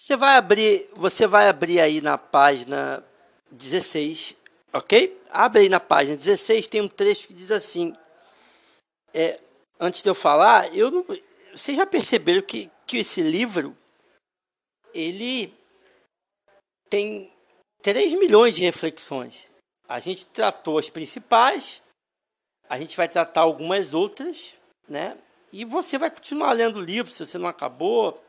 Você vai abrir, você vai abrir aí na página 16, ok? Abre aí na página 16, tem um trecho que diz assim. É, antes de eu falar, eu não, vocês já perceberam que, que esse livro ele tem 3 milhões de reflexões. A gente tratou as principais, a gente vai tratar algumas outras, né? E você vai continuar lendo o livro se você não acabou.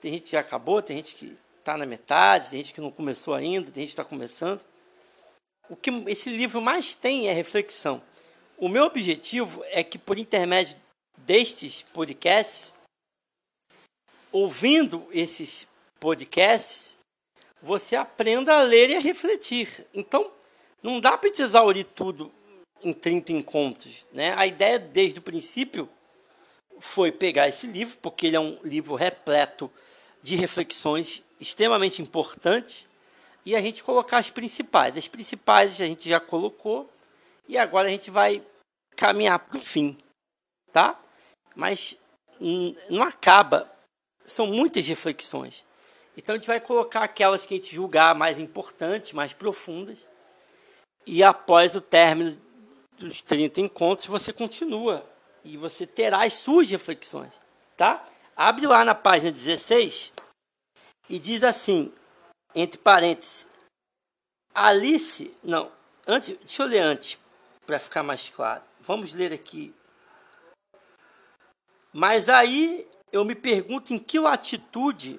Tem gente que já acabou, tem gente que está na metade, tem gente que não começou ainda, tem gente que está começando. O que esse livro mais tem é reflexão. O meu objetivo é que, por intermédio destes podcasts, ouvindo esses podcasts, você aprenda a ler e a refletir. Então, não dá para te exaurir tudo em 30 encontros. Né? A ideia, desde o princípio, foi pegar esse livro, porque ele é um livro repleto de reflexões extremamente importantes, e a gente colocar as principais. As principais a gente já colocou, e agora a gente vai caminhar para o fim. Tá? Mas não acaba. São muitas reflexões. Então a gente vai colocar aquelas que a gente julgar mais importantes, mais profundas. E após o término dos 30 encontros, você continua e você terá as suas reflexões, tá? Abre lá na página 16 e diz assim, entre parênteses, Alice, não, antes, deixa eu ler antes, para ficar mais claro. Vamos ler aqui. Mas aí eu me pergunto em que latitude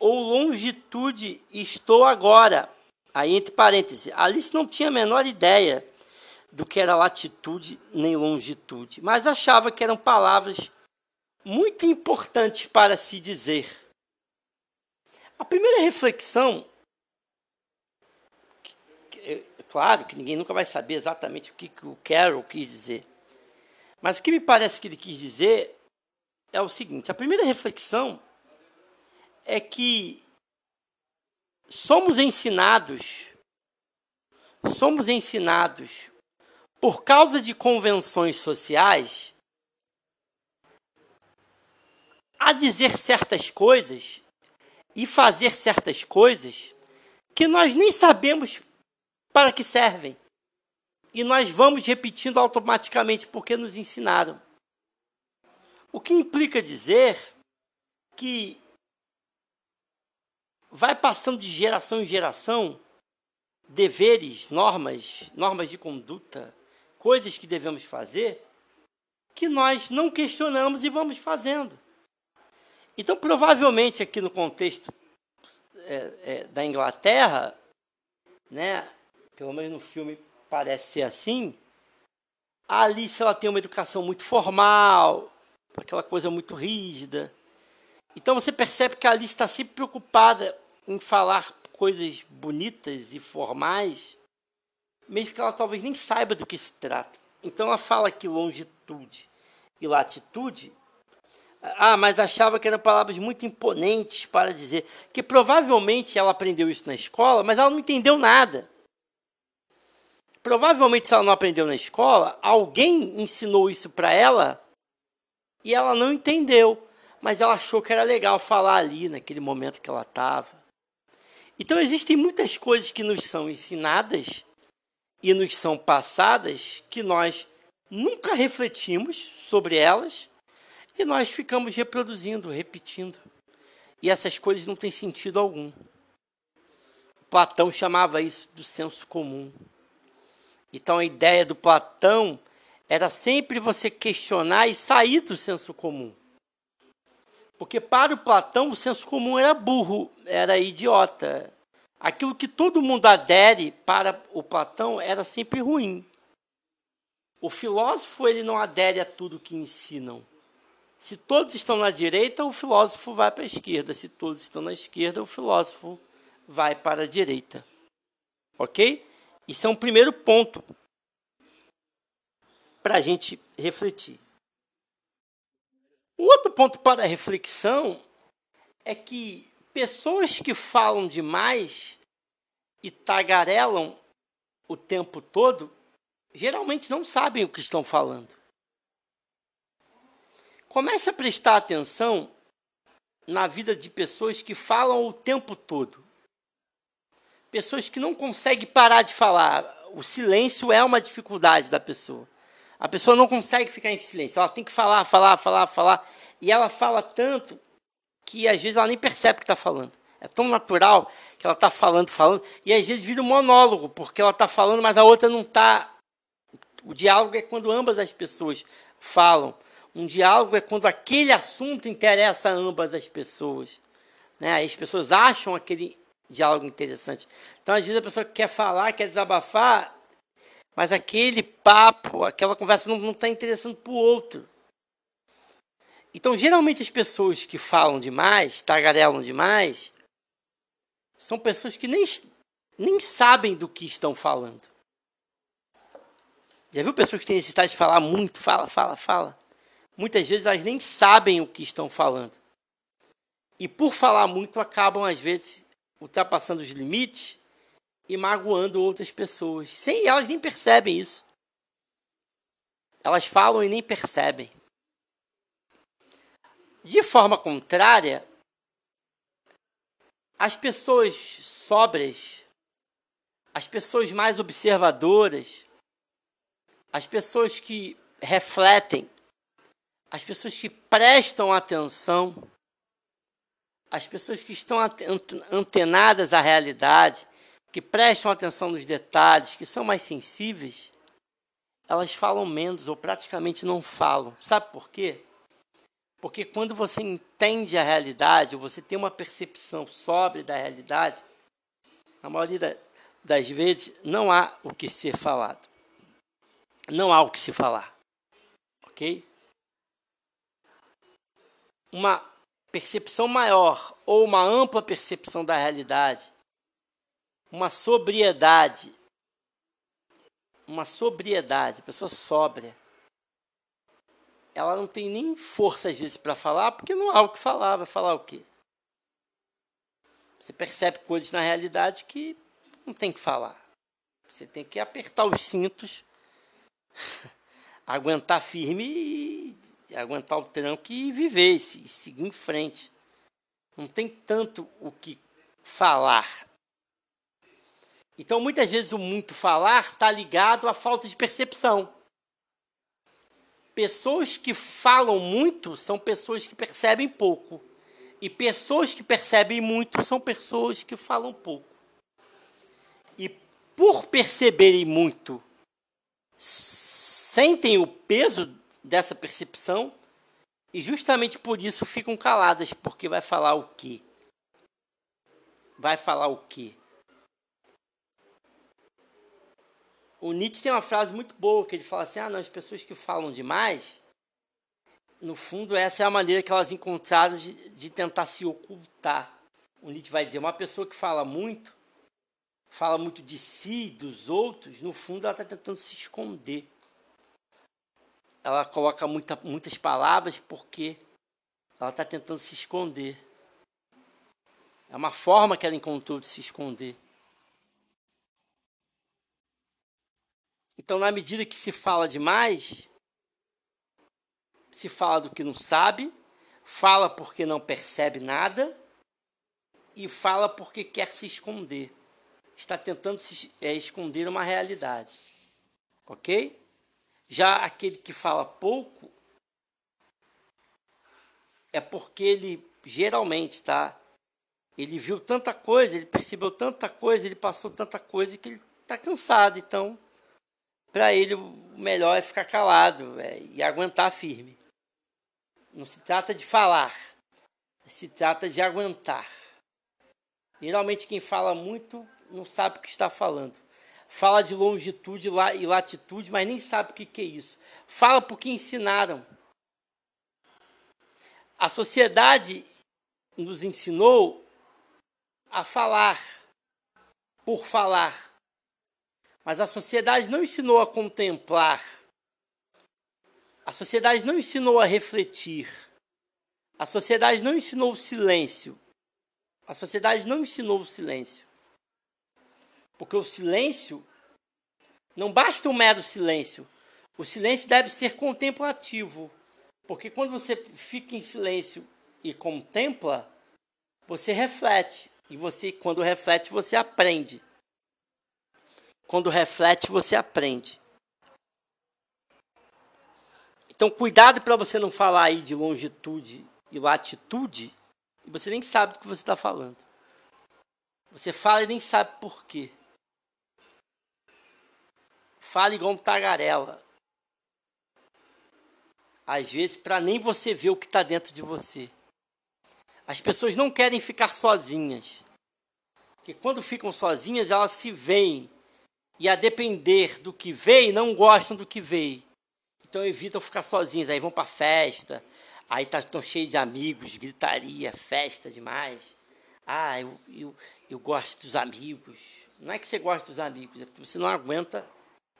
ou longitude estou agora. Aí, entre parênteses, Alice não tinha a menor ideia do que era latitude nem longitude, mas achava que eram palavras muito importantes para se dizer. A primeira reflexão, é claro que ninguém nunca vai saber exatamente o que, que o Carol quis dizer, mas o que me parece que ele quis dizer é o seguinte: a primeira reflexão é que somos ensinados, somos ensinados por causa de convenções sociais, a dizer certas coisas e fazer certas coisas que nós nem sabemos para que servem. E nós vamos repetindo automaticamente porque nos ensinaram. O que implica dizer que vai passando de geração em geração deveres, normas, normas de conduta, coisas que devemos fazer que nós não questionamos e vamos fazendo. Então, provavelmente, aqui no contexto é, é, da Inglaterra, né, pelo menos no filme parece ser assim, a Alice ela tem uma educação muito formal, aquela coisa muito rígida. Então você percebe que a Alice está sempre preocupada em falar coisas bonitas e formais mesmo que ela talvez nem saiba do que se trata. Então ela fala que longitude e latitude, ah, mas achava que eram palavras muito imponentes para dizer que provavelmente ela aprendeu isso na escola, mas ela não entendeu nada. Provavelmente, se ela não aprendeu na escola, alguém ensinou isso para ela e ela não entendeu, mas ela achou que era legal falar ali, naquele momento que ela estava. Então, existem muitas coisas que nos são ensinadas e nos são passadas que nós nunca refletimos sobre elas e nós ficamos reproduzindo, repetindo. E essas coisas não têm sentido algum. Platão chamava isso do senso comum. Então a ideia do Platão era sempre você questionar e sair do senso comum. Porque para o Platão o senso comum era burro, era idiota, aquilo que todo mundo adere para o Platão era sempre ruim. O filósofo ele não adere a tudo que ensinam. Se todos estão na direita, o filósofo vai para a esquerda. Se todos estão na esquerda, o filósofo vai para a direita. Ok? Isso é um primeiro ponto para a gente refletir. Um outro ponto para reflexão é que Pessoas que falam demais e tagarelam o tempo todo, geralmente não sabem o que estão falando. Comece a prestar atenção na vida de pessoas que falam o tempo todo. Pessoas que não conseguem parar de falar. O silêncio é uma dificuldade da pessoa. A pessoa não consegue ficar em silêncio. Ela tem que falar, falar, falar, falar. E ela fala tanto que às vezes ela nem percebe o que está falando. É tão natural que ela está falando, falando. E às vezes vira um monólogo, porque ela está falando, mas a outra não está. O diálogo é quando ambas as pessoas falam. Um diálogo é quando aquele assunto interessa a ambas as pessoas. Né? As pessoas acham aquele diálogo interessante. Então, às vezes, a pessoa quer falar, quer desabafar, mas aquele papo, aquela conversa não está interessando para o outro. Então, geralmente, as pessoas que falam demais, tagarelam demais, são pessoas que nem, nem sabem do que estão falando. Já viu pessoas que têm necessidade de falar muito, fala, fala, fala? Muitas vezes elas nem sabem o que estão falando. E por falar muito, acabam, às vezes, ultrapassando os limites e magoando outras pessoas. Sem elas nem percebem isso. Elas falam e nem percebem. De forma contrária, as pessoas sóbrias, as pessoas mais observadoras, as pessoas que refletem as pessoas que prestam atenção, as pessoas que estão antenadas à realidade, que prestam atenção nos detalhes, que são mais sensíveis, elas falam menos ou praticamente não falam. Sabe por quê? Porque quando você entende a realidade, ou você tem uma percepção sóbria da realidade, na maioria das vezes não há o que ser falado. Não há o que se falar. Ok? Uma percepção maior ou uma ampla percepção da realidade, uma sobriedade, uma sobriedade, pessoa sóbria, ela não tem nem força às vezes para falar, porque não há o que falar, vai falar o quê? Você percebe coisas na realidade que não tem que falar. Você tem que apertar os cintos, aguentar firme e aguentar o tranco e viver, e seguir em frente. Não tem tanto o que falar. Então, muitas vezes, o muito falar está ligado à falta de percepção. Pessoas que falam muito são pessoas que percebem pouco. E pessoas que percebem muito são pessoas que falam pouco. E por perceberem muito, sentem o peso dessa percepção e justamente por isso ficam caladas, porque vai falar o quê? Vai falar o quê? O Nietzsche tem uma frase muito boa que ele fala assim: ah, não, as pessoas que falam demais, no fundo, essa é a maneira que elas encontraram de, de tentar se ocultar. O Nietzsche vai dizer: uma pessoa que fala muito, fala muito de si, dos outros, no fundo, ela está tentando se esconder ela coloca muita, muitas palavras porque ela está tentando se esconder. É uma forma que ela encontrou de se esconder. Então, na medida que se fala demais, se fala do que não sabe, fala porque não percebe nada e fala porque quer se esconder. Está tentando se é, esconder uma realidade. Ok? Já aquele que fala pouco é porque ele geralmente, tá? Ele viu tanta coisa, ele percebeu tanta coisa, ele passou tanta coisa que ele está cansado. Então, para ele o melhor é ficar calado é, e aguentar firme. Não se trata de falar, se trata de aguentar. Geralmente quem fala muito não sabe o que está falando fala de longitude e latitude, mas nem sabe o que é isso. Fala porque ensinaram. A sociedade nos ensinou a falar por falar. Mas a sociedade não ensinou a contemplar. A sociedade não ensinou a refletir. A sociedade não ensinou o silêncio. A sociedade não ensinou o silêncio. Porque o silêncio não basta um mero silêncio. O silêncio deve ser contemplativo. Porque quando você fica em silêncio e contempla, você reflete. E você, quando reflete, você aprende. Quando reflete, você aprende. Então, cuidado para você não falar aí de longitude e latitude, e você nem sabe do que você está falando. Você fala e nem sabe por quê. Fala igual um tagarela. Às vezes, para nem você ver o que está dentro de você. As pessoas não querem ficar sozinhas. Porque quando ficam sozinhas, elas se veem. E a depender do que veem, não gostam do que veem. Então evitam ficar sozinhas. Aí vão para festa. Aí estão tá, cheios de amigos, gritaria, festa demais. Ah, eu, eu, eu gosto dos amigos. Não é que você gosta dos amigos, é porque você não aguenta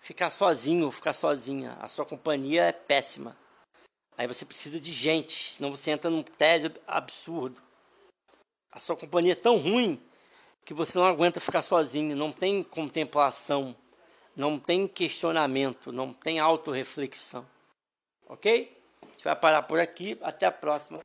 ficar sozinho ou ficar sozinha. A sua companhia é péssima. Aí você precisa de gente, senão você entra num tédio absurdo. A sua companhia é tão ruim que você não aguenta ficar sozinho, não tem contemplação, não tem questionamento, não tem autorreflexão. Ok? A gente vai parar por aqui, até a próxima.